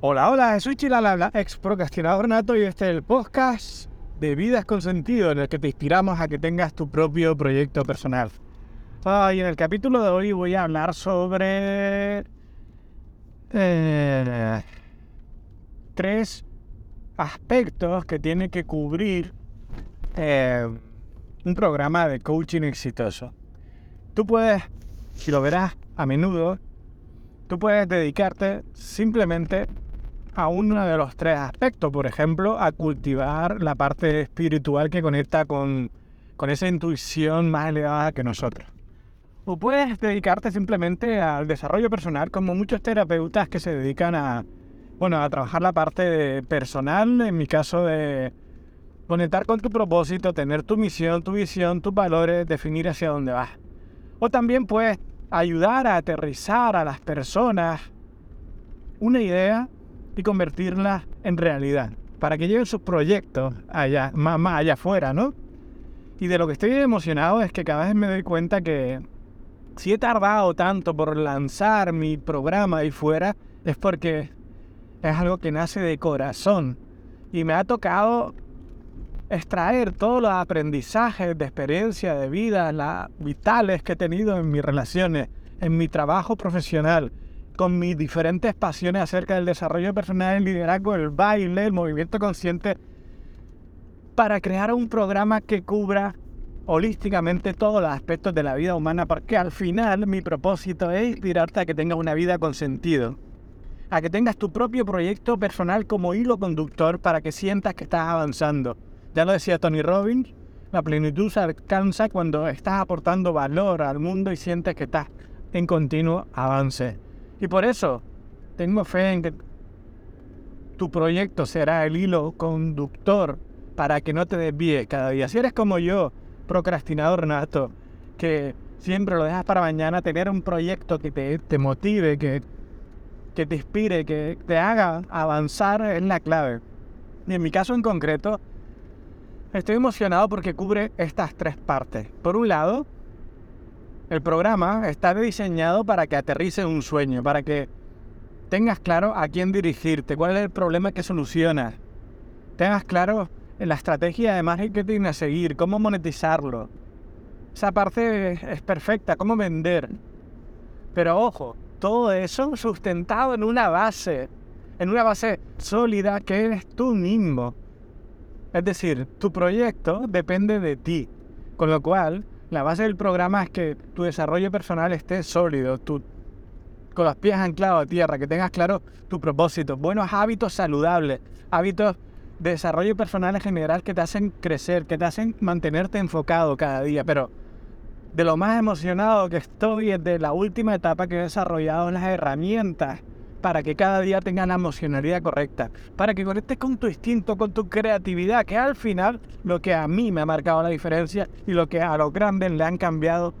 Hola, hola, soy Chilalabla, ex procrastinador nato y este es el podcast de Vidas con Sentido en el que te inspiramos a que tengas tu propio proyecto personal. y en el capítulo de hoy voy a hablar sobre eh, tres aspectos que tiene que cubrir eh, un programa de coaching exitoso. Tú puedes, si lo verás a menudo, tú puedes dedicarte simplemente a uno de los tres aspectos, por ejemplo, a cultivar la parte espiritual que conecta con, con esa intuición más elevada que nosotros. O puedes dedicarte simplemente al desarrollo personal, como muchos terapeutas que se dedican a, bueno, a trabajar la parte personal, en mi caso de conectar con tu propósito, tener tu misión, tu visión, tus valores, definir hacia dónde vas. O también puedes ayudar a aterrizar a las personas una idea y convertirla en realidad, para que lleven sus proyectos allá, más, más allá afuera, ¿no? Y de lo que estoy emocionado es que cada vez me doy cuenta que si he tardado tanto por lanzar mi programa ahí fuera, es porque es algo que nace de corazón. Y me ha tocado extraer todos los aprendizajes de experiencia de vida, las vitales que he tenido en mis relaciones, en mi trabajo profesional, con mis diferentes pasiones acerca del desarrollo personal, el liderazgo, el baile, el movimiento consciente, para crear un programa que cubra holísticamente todos los aspectos de la vida humana, porque al final mi propósito es inspirarte a que tengas una vida con sentido, a que tengas tu propio proyecto personal como hilo conductor para que sientas que estás avanzando. Ya lo decía Tony Robbins, la plenitud se alcanza cuando estás aportando valor al mundo y sientes que estás en continuo avance. Y por eso tengo fe en que tu proyecto será el hilo conductor para que no te desvíe cada día. Si eres como yo, procrastinador nato, que siempre lo dejas para mañana, tener un proyecto que te, motive, que, que te inspire, que te haga avanzar es la clave. Y en mi caso en concreto, estoy emocionado porque cubre estas tres partes. Por un lado, el programa está diseñado para que aterrice un sueño, para que tengas claro a quién dirigirte, cuál es el problema que solucionas. Tengas claro la estrategia de marketing a seguir, cómo monetizarlo. Esa parte es perfecta, cómo vender. Pero ojo, todo eso sustentado en una base, en una base sólida que eres tú mismo. Es decir, tu proyecto depende de ti. Con lo cual, la base del programa es que tu desarrollo personal esté sólido, con los pies anclados a tierra, que tengas claro tu propósito, buenos hábitos saludables, hábitos de desarrollo personal en general que te hacen crecer, que te hacen mantenerte enfocado cada día. Pero de lo más emocionado que estoy es de la última etapa que he desarrollado en las herramientas para que cada día tengas la emocionalidad correcta, para que conectes con tu instinto, con tu creatividad, que al final lo que a mí me ha marcado la diferencia y lo que a los grandes le han cambiado,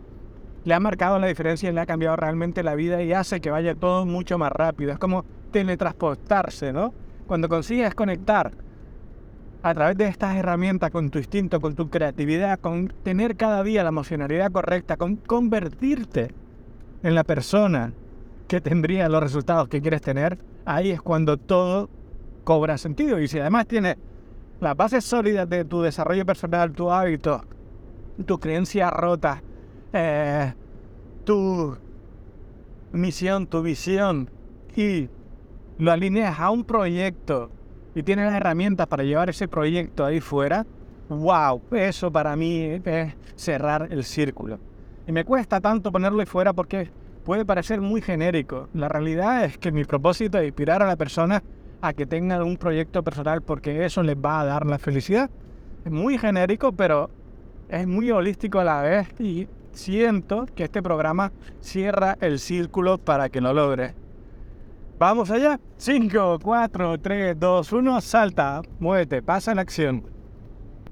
le ha marcado la diferencia y le ha cambiado realmente la vida y hace que vaya todo mucho más rápido. Es como teletransportarse, ¿no? Cuando consigues conectar a través de estas herramientas con tu instinto, con tu creatividad, con tener cada día la emocionalidad correcta, con convertirte en la persona que tendría los resultados que quieres tener, ahí es cuando todo cobra sentido. Y si además tienes las bases sólidas de tu desarrollo personal, tu hábito, tu creencia rota, eh, tu misión, tu visión, y lo alineas a un proyecto y tienes las herramientas para llevar ese proyecto ahí fuera, wow, eso para mí es cerrar el círculo. Y me cuesta tanto ponerlo ahí fuera porque puede parecer muy genérico. La realidad es que mi propósito es inspirar a la persona a que tengan un proyecto personal porque eso les va a dar la felicidad. Es muy genérico, pero es muy holístico a la vez y siento que este programa cierra el círculo para que lo logre. Vamos allá. 5, 4, 3, 2, 1, salta, muévete, pasa en acción.